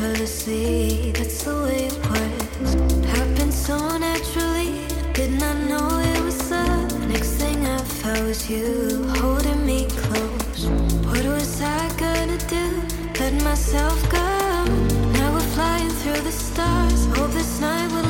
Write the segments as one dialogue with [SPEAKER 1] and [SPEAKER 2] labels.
[SPEAKER 1] That's the way it. Happened so naturally. Did not know it was love. Next thing I felt was you holding me close. What was I gonna do? Let myself go. Now we're flying through the stars. Hope this night will.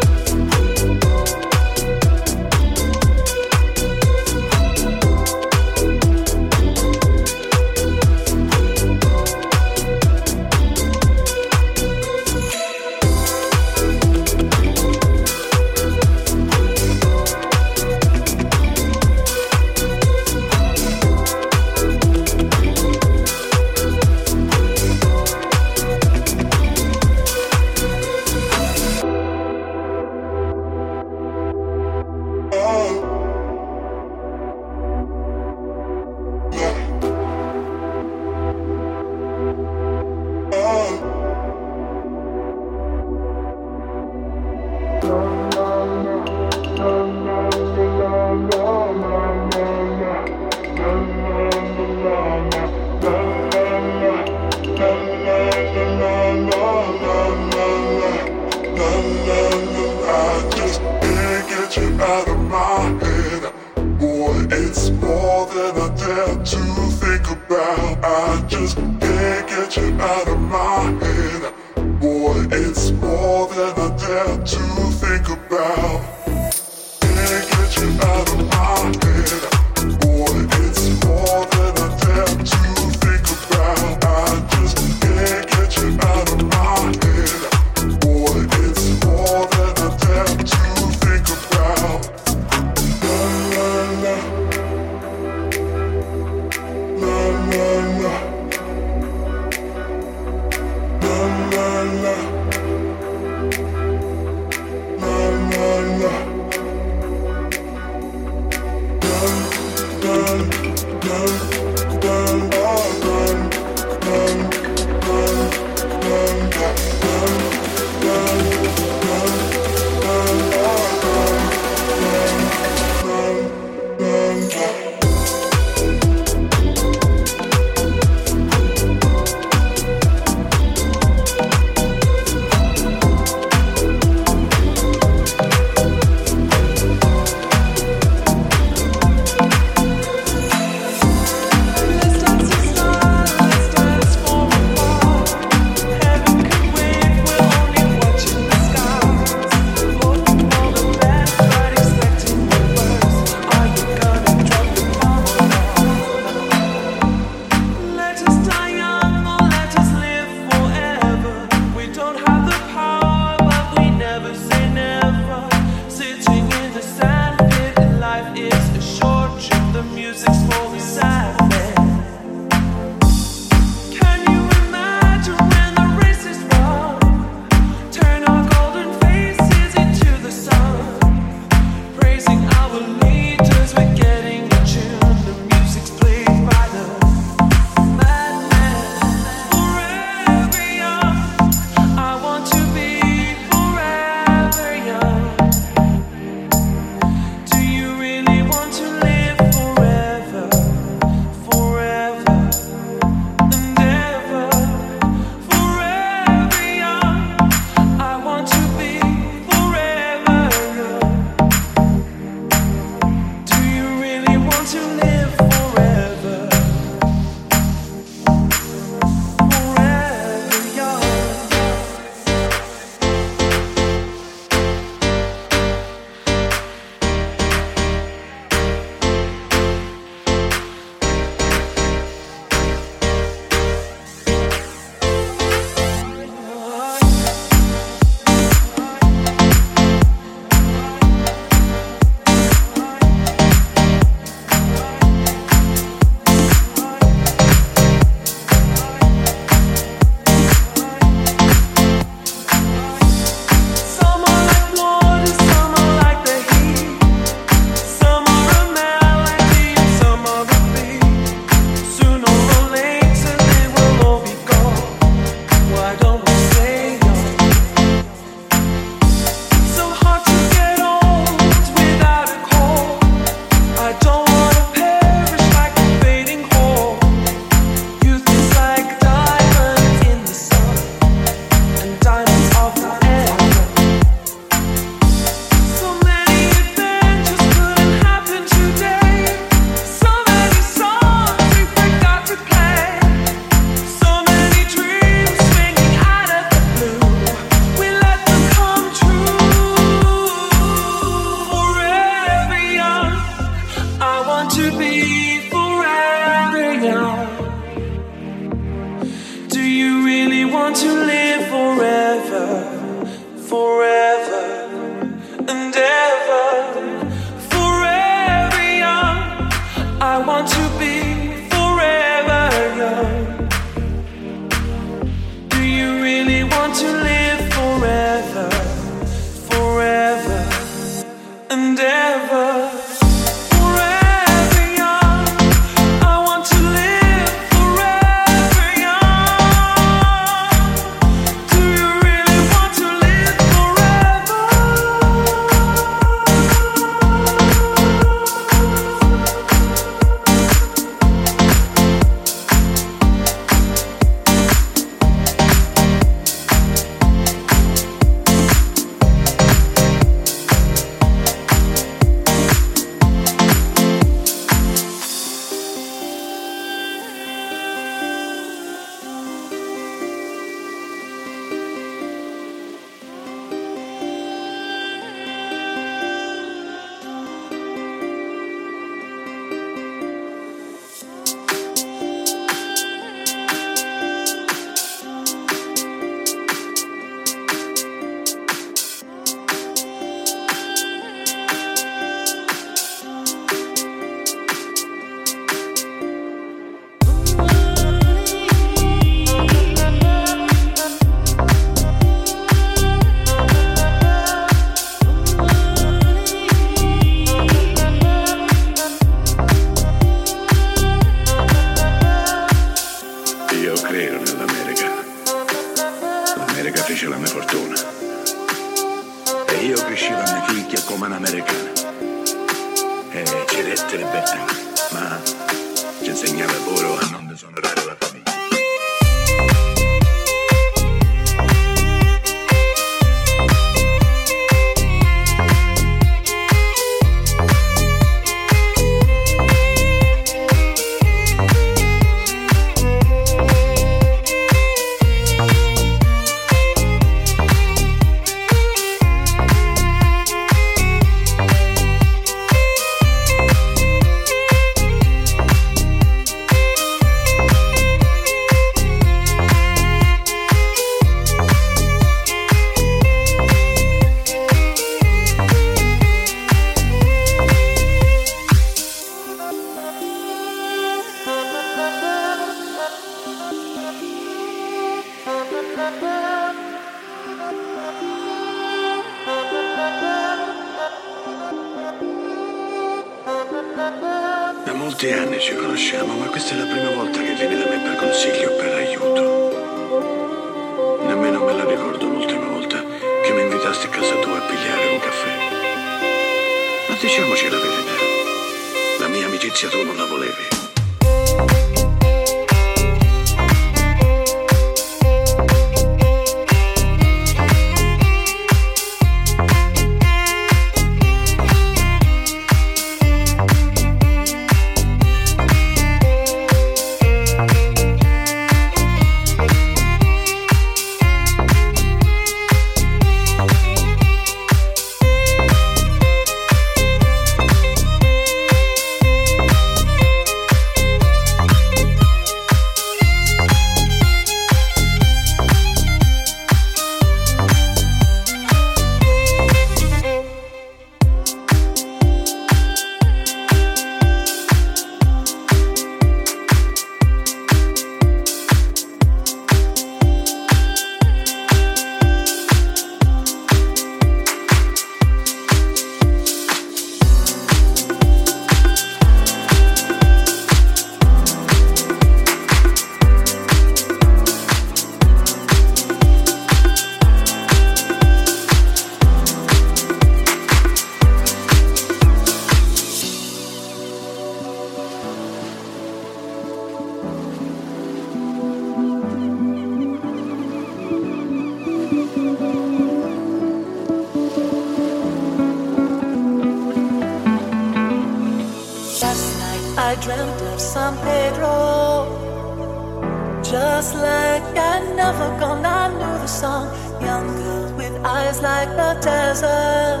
[SPEAKER 2] like I never gone. I knew the song. Young girl with eyes like the desert.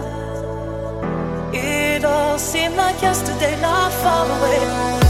[SPEAKER 2] It all seemed like yesterday, not far away.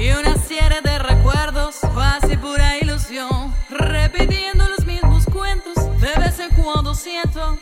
[SPEAKER 3] y una serie de recuerdos, fácil pura ilusión, repitiendo los mismos cuentos, de vez en cuando siento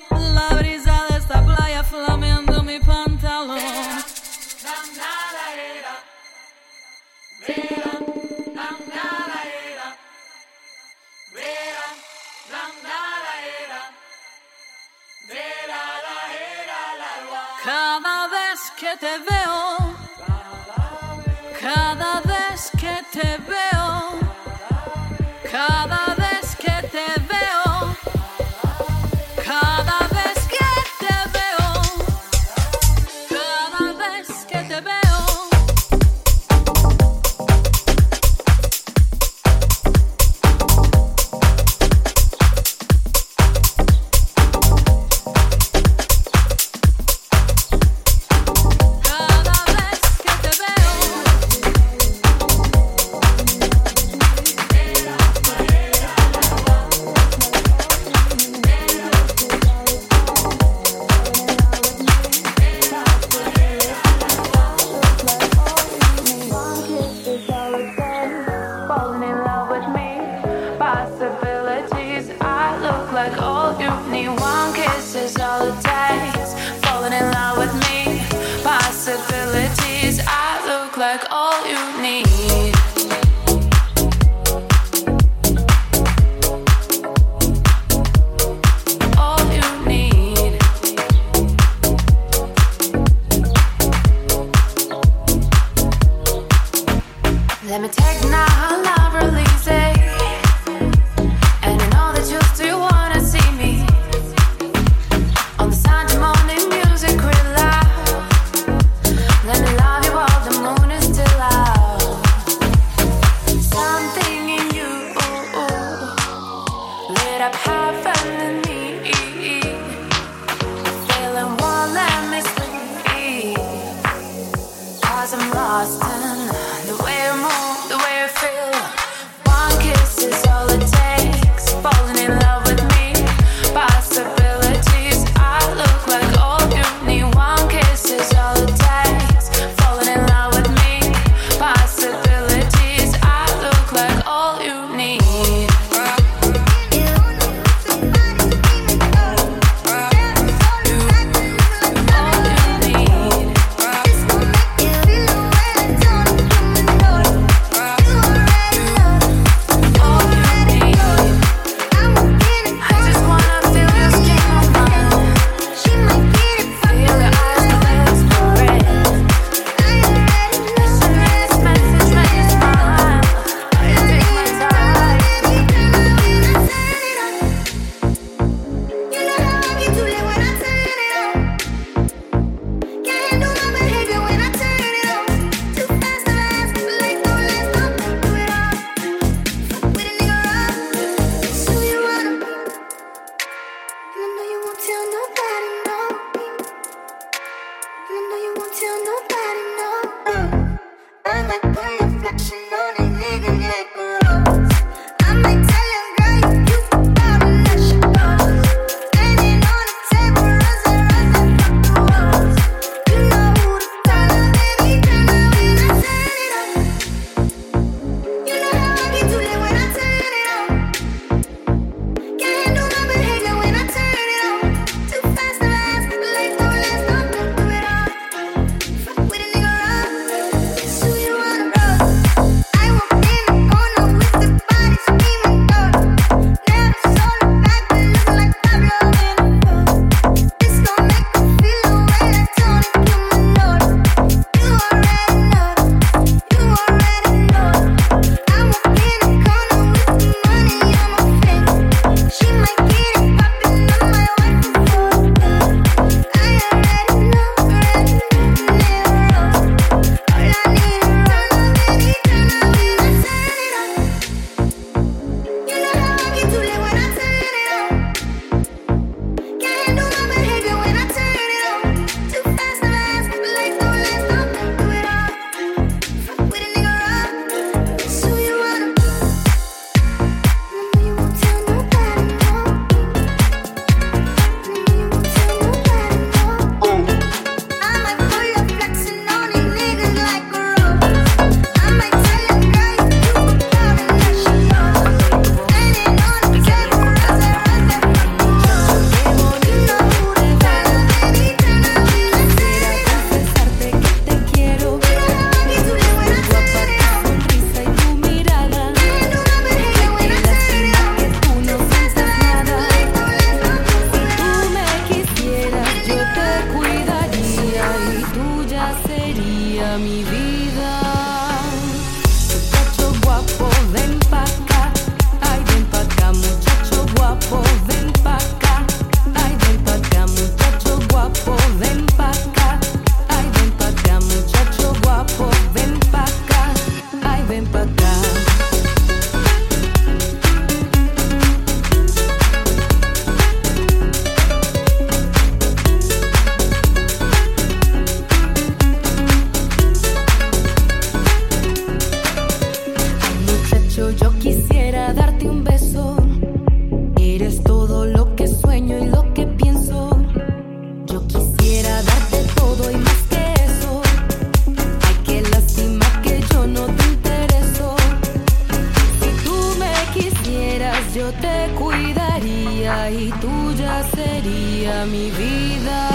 [SPEAKER 4] y tuya sería mi vida.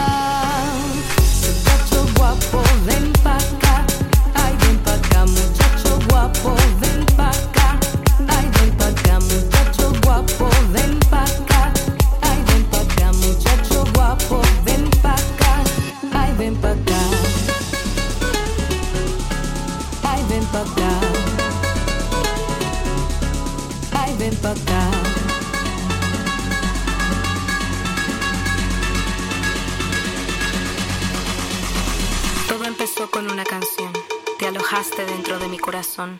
[SPEAKER 4] Muchacho guapo, ven pa' acá. Ay, ven pa' acá, muchacho guapo, ven pa' acá. Ay, ven pa' acá, muchacho guapo, ven pa' acá. Ay, ven pa' acá, muchacho guapo, ven. Ay, ven pa' acá. Ay, ven pa' acá. Ay, ven pa' acá.
[SPEAKER 5] Empezó con una canción. Te alojaste dentro de mi corazón.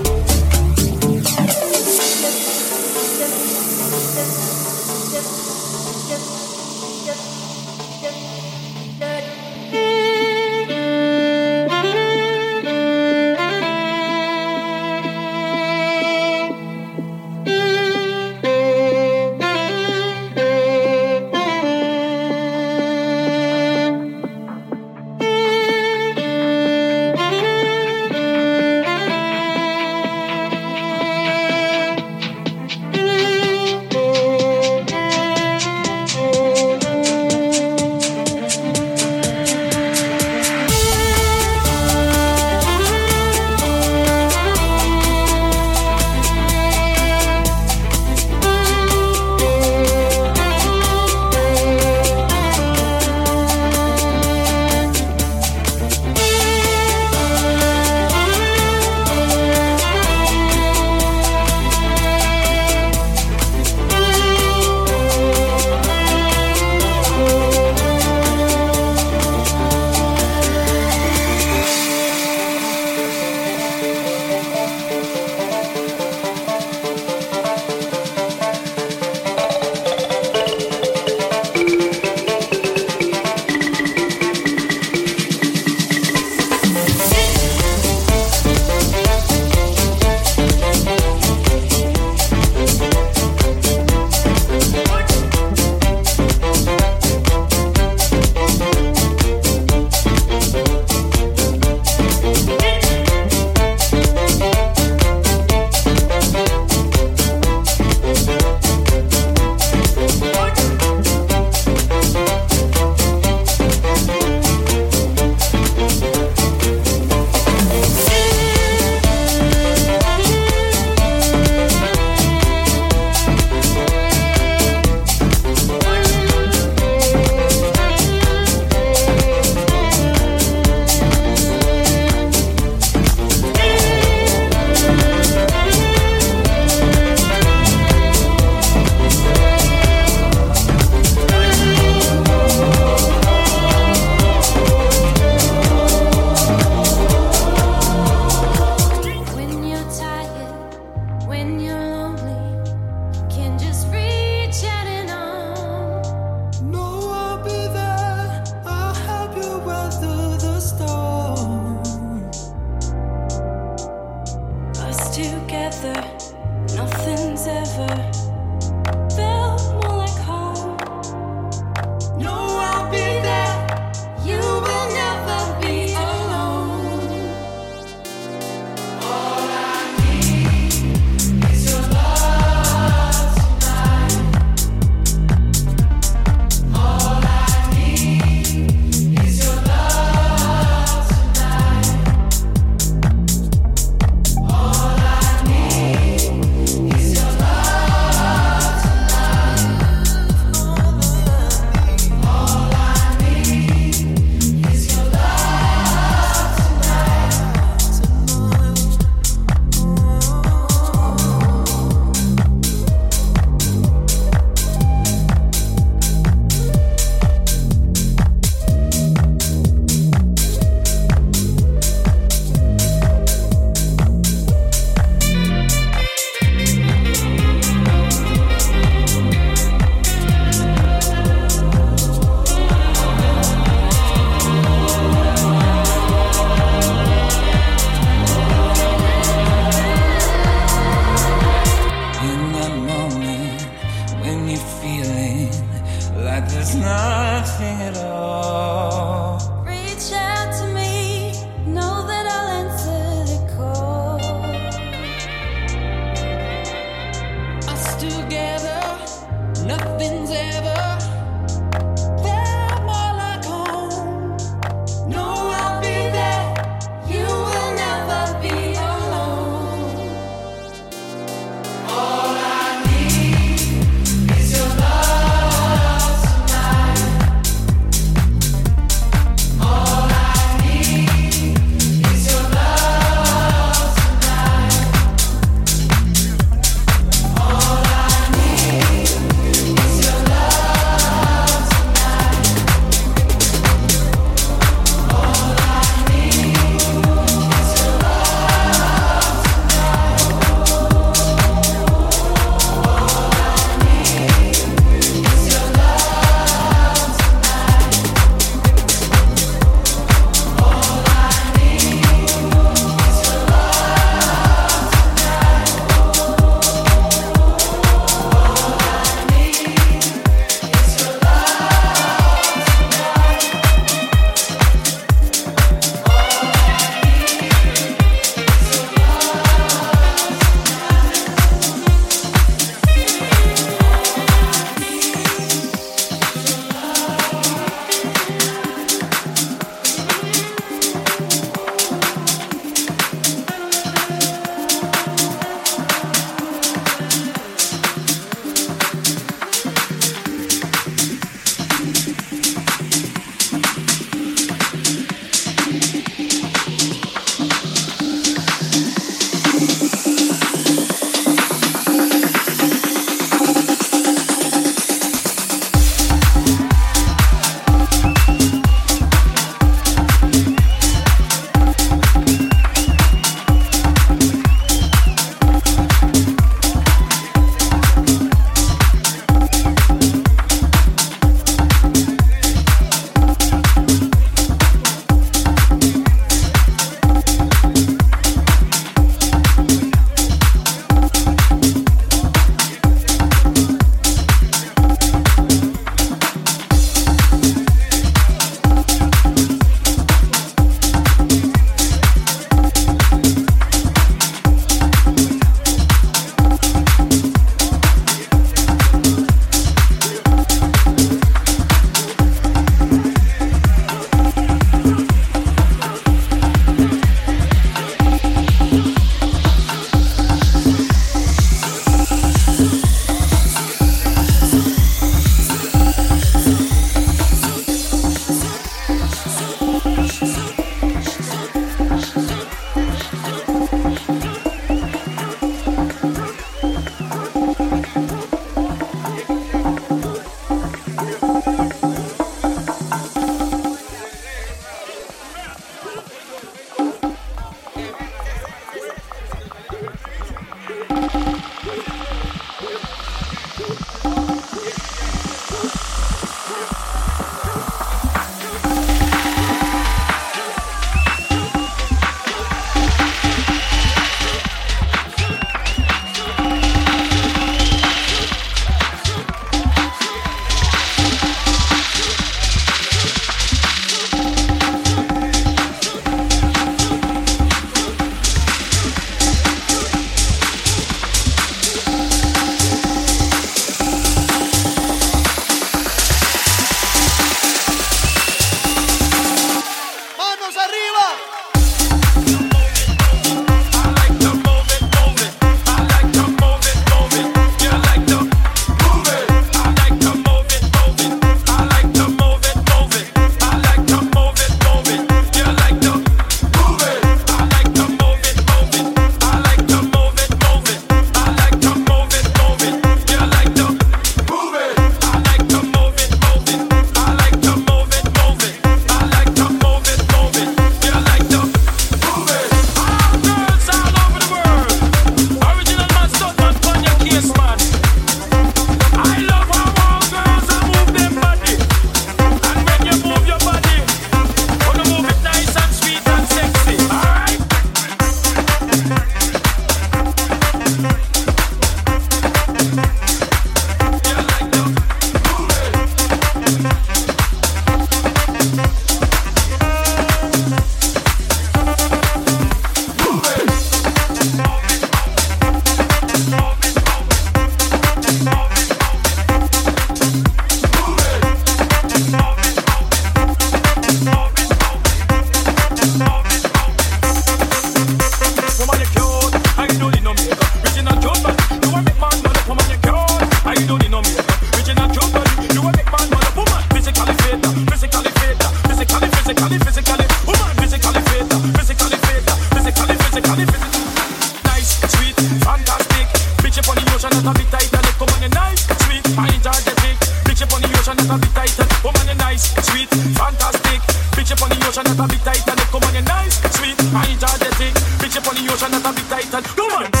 [SPEAKER 6] ocean that a bit tight and come on, you're nice, sweet, I enjoy the thing. Bitch, you on the ocean that a bit tight and come on.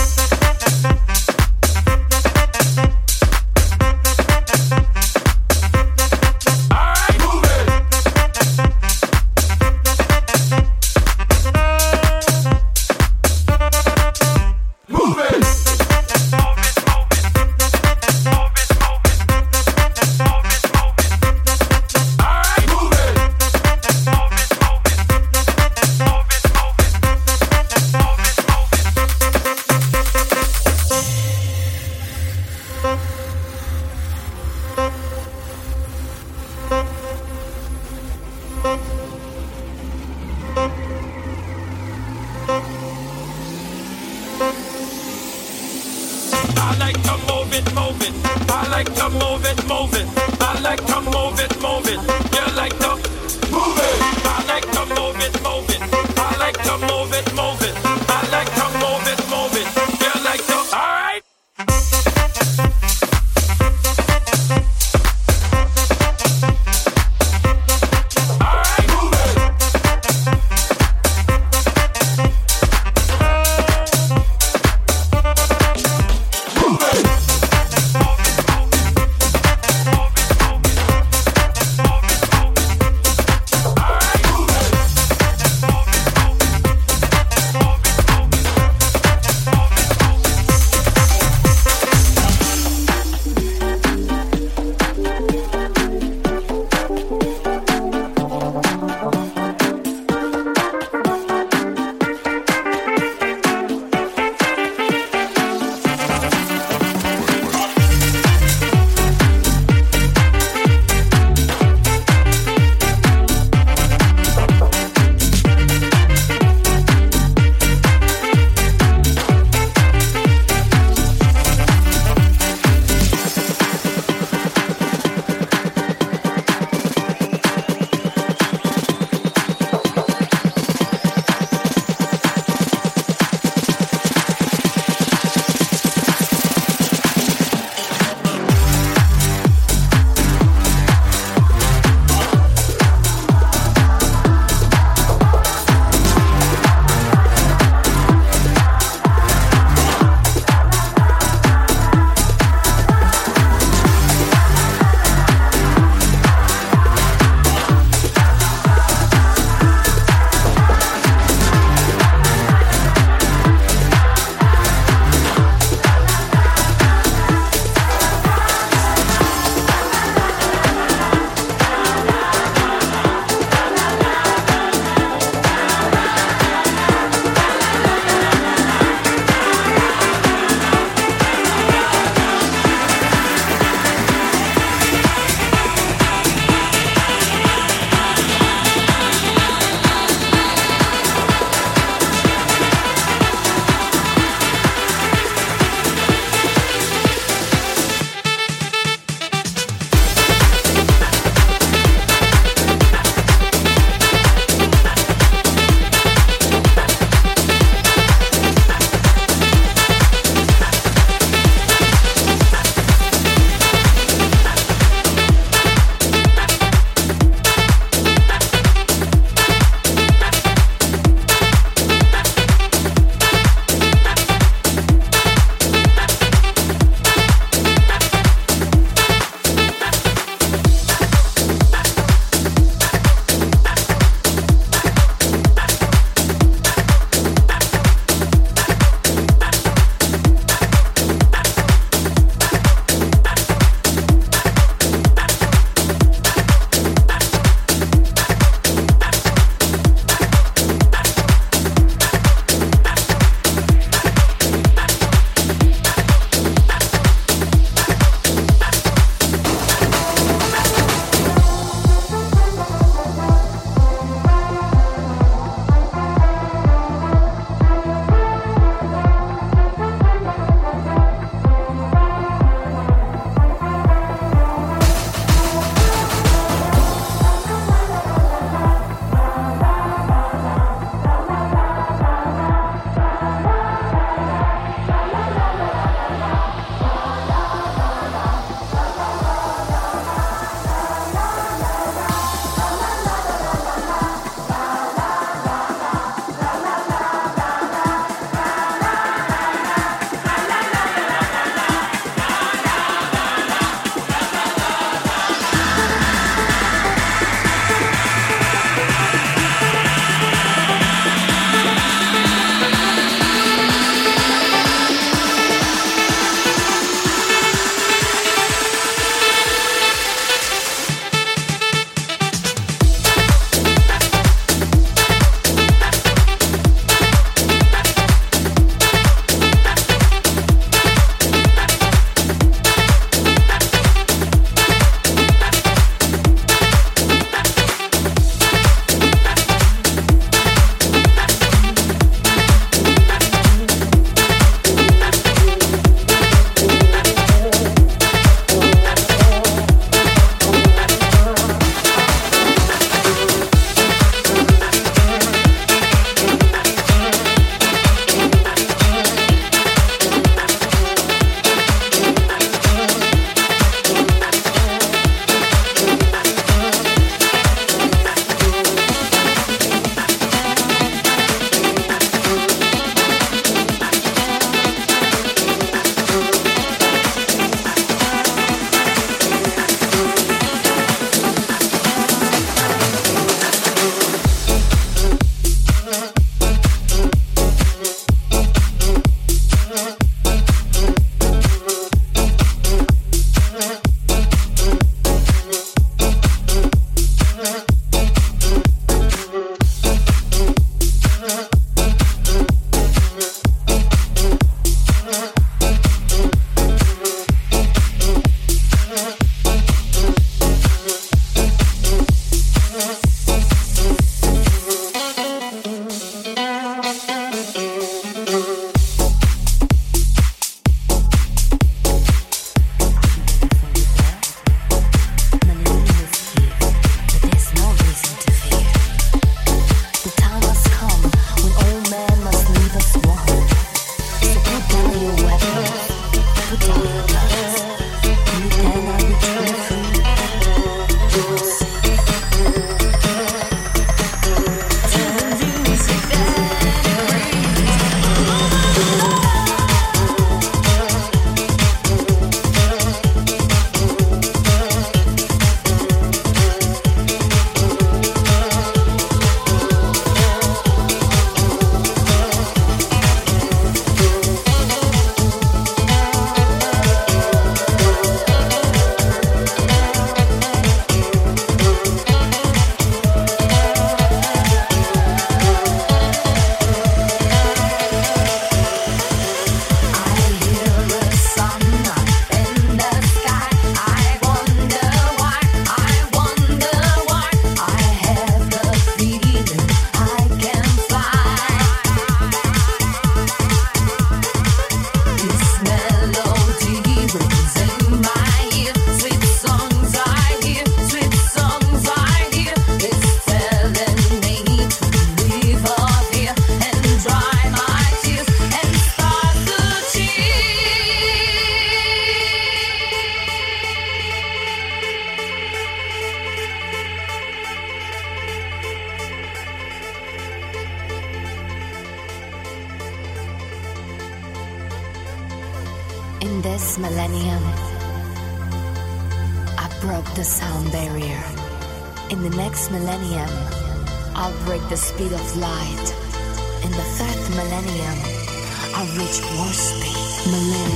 [SPEAKER 7] light. In the third millennium, I reach warp speed. Millennium.